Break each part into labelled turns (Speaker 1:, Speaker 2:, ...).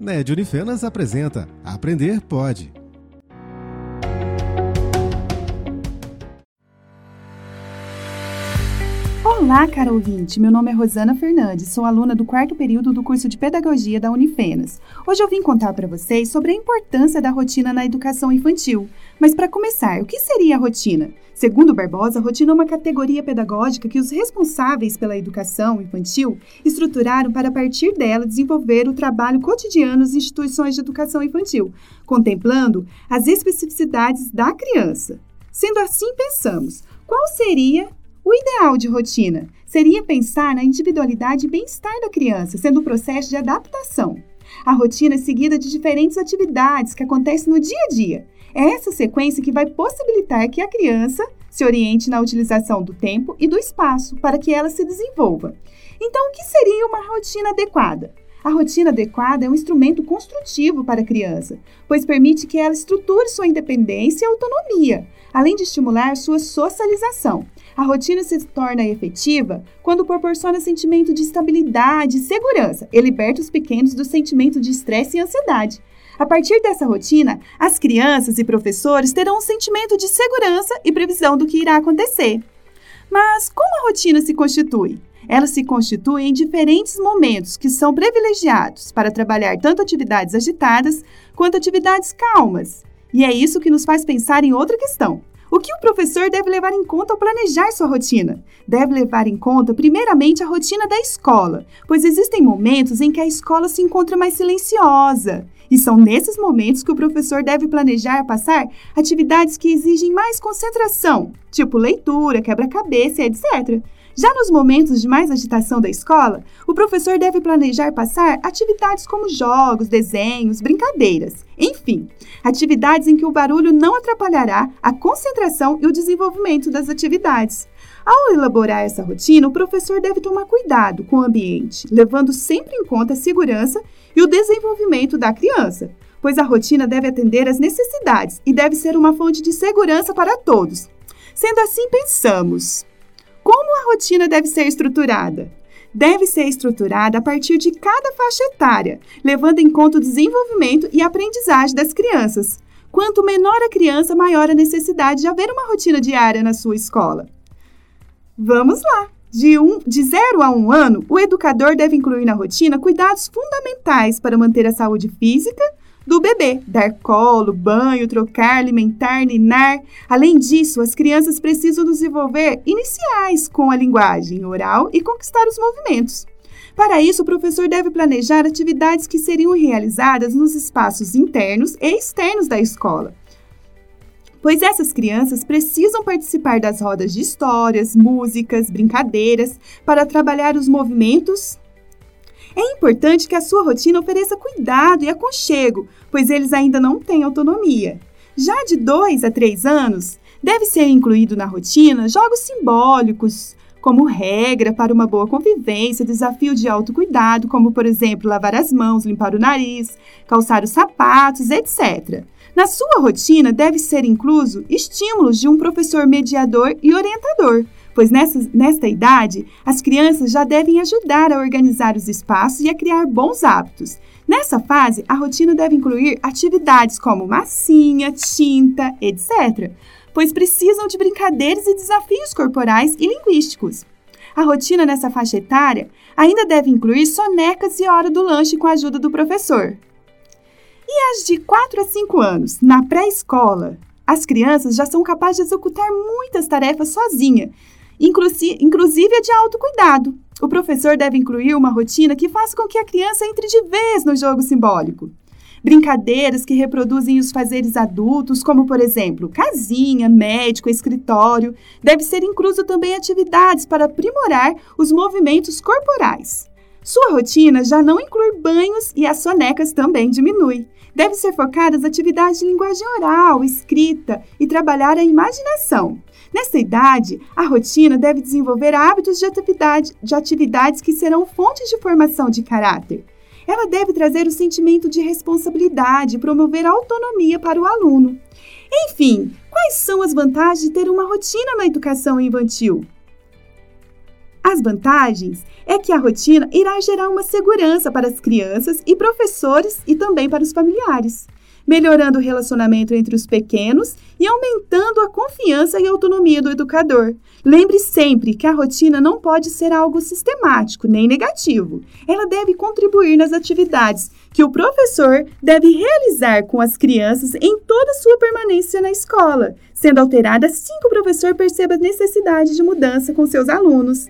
Speaker 1: NED Unifenas apresenta Aprender Pode.
Speaker 2: Olá, caro ouvinte. Meu nome é Rosana Fernandes, sou aluna do quarto período do curso de Pedagogia da Unifenas. Hoje eu vim contar para vocês sobre a importância da rotina na educação infantil. Mas para começar, o que seria a rotina? Segundo Barbosa, a rotina é uma categoria pedagógica que os responsáveis pela educação infantil estruturaram para, a partir dela, desenvolver o trabalho cotidiano nas instituições de educação infantil, contemplando as especificidades da criança. Sendo assim, pensamos: qual seria o ideal de rotina seria pensar na individualidade e bem-estar da criança, sendo um processo de adaptação. A rotina é seguida de diferentes atividades que acontecem no dia a dia. É essa sequência que vai possibilitar que a criança se oriente na utilização do tempo e do espaço para que ela se desenvolva. Então, o que seria uma rotina adequada? A rotina adequada é um instrumento construtivo para a criança, pois permite que ela estruture sua independência e autonomia, além de estimular sua socialização. A rotina se torna efetiva quando proporciona sentimento de estabilidade e segurança e liberta os pequenos do sentimento de estresse e ansiedade. A partir dessa rotina, as crianças e professores terão um sentimento de segurança e previsão do que irá acontecer. Mas como a rotina se constitui? Ela se constitui em diferentes momentos que são privilegiados para trabalhar tanto atividades agitadas quanto atividades calmas. E é isso que nos faz pensar em outra questão. O que o professor deve levar em conta ao planejar sua rotina? Deve levar em conta, primeiramente, a rotina da escola, pois existem momentos em que a escola se encontra mais silenciosa. E são nesses momentos que o professor deve planejar passar atividades que exigem mais concentração, tipo leitura, quebra-cabeça, etc. Já nos momentos de mais agitação da escola, o professor deve planejar passar atividades como jogos, desenhos, brincadeiras, enfim, atividades em que o barulho não atrapalhará a concentração e o desenvolvimento das atividades. Ao elaborar essa rotina, o professor deve tomar cuidado com o ambiente, levando sempre em conta a segurança e o desenvolvimento da criança, pois a rotina deve atender às necessidades e deve ser uma fonte de segurança para todos. Sendo assim, pensamos: como a rotina deve ser estruturada? Deve ser estruturada a partir de cada faixa etária, levando em conta o desenvolvimento e aprendizagem das crianças. Quanto menor a criança, maior a necessidade de haver uma rotina diária na sua escola. Vamos lá! De, um, de 0 a 1 um ano, o educador deve incluir na rotina cuidados fundamentais para manter a saúde física, do bebê, dar colo, banho, trocar, alimentar, ninar. Além disso, as crianças precisam desenvolver iniciais com a linguagem oral e conquistar os movimentos. Para isso, o professor deve planejar atividades que seriam realizadas nos espaços internos e externos da escola, pois essas crianças precisam participar das rodas de histórias, músicas, brincadeiras para trabalhar os movimentos é importante que a sua rotina ofereça cuidado e aconchego, pois eles ainda não têm autonomia. Já de 2 a 3 anos, deve ser incluído na rotina jogos simbólicos, como regra para uma boa convivência, desafio de autocuidado, como por exemplo lavar as mãos, limpar o nariz, calçar os sapatos, etc. Na sua rotina deve ser incluso estímulos de um professor mediador e orientador, pois nessa, nesta idade as crianças já devem ajudar a organizar os espaços e a criar bons hábitos. Nessa fase, a rotina deve incluir atividades como massinha, tinta, etc., pois precisam de brincadeiras e desafios corporais e linguísticos. A rotina nessa faixa etária ainda deve incluir sonecas e hora do lanche com a ajuda do professor. E as de 4 a 5 anos, na pré-escola, as crianças já são capazes de executar muitas tarefas sozinha, inclusive a de autocuidado. O professor deve incluir uma rotina que faça com que a criança entre de vez no jogo simbólico. Brincadeiras que reproduzem os fazeres adultos, como por exemplo, casinha, médico, escritório. Deve ser incluso também atividades para aprimorar os movimentos corporais. Sua rotina já não inclui banhos e as sonecas também diminui. Deve ser focada as atividades de linguagem oral, escrita e trabalhar a imaginação. Nessa idade, a rotina deve desenvolver hábitos de, atividade, de atividades que serão fontes de formação de caráter. Ela deve trazer o sentimento de responsabilidade e promover autonomia para o aluno. Enfim, quais são as vantagens de ter uma rotina na educação infantil? As vantagens é que a rotina irá gerar uma segurança para as crianças e professores e também para os familiares, melhorando o relacionamento entre os pequenos e aumentando a confiança e autonomia do educador. Lembre sempre que a rotina não pode ser algo sistemático nem negativo. Ela deve contribuir nas atividades que o professor deve realizar com as crianças em toda sua permanência na escola, sendo alterada assim que o professor perceba a necessidade de mudança com seus alunos.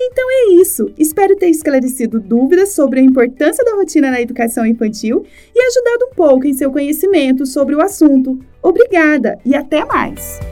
Speaker 2: Então é isso. Espero ter esclarecido dúvidas sobre a importância da rotina na educação infantil e ajudado um pouco em seu conhecimento sobre o assunto. Obrigada e até mais!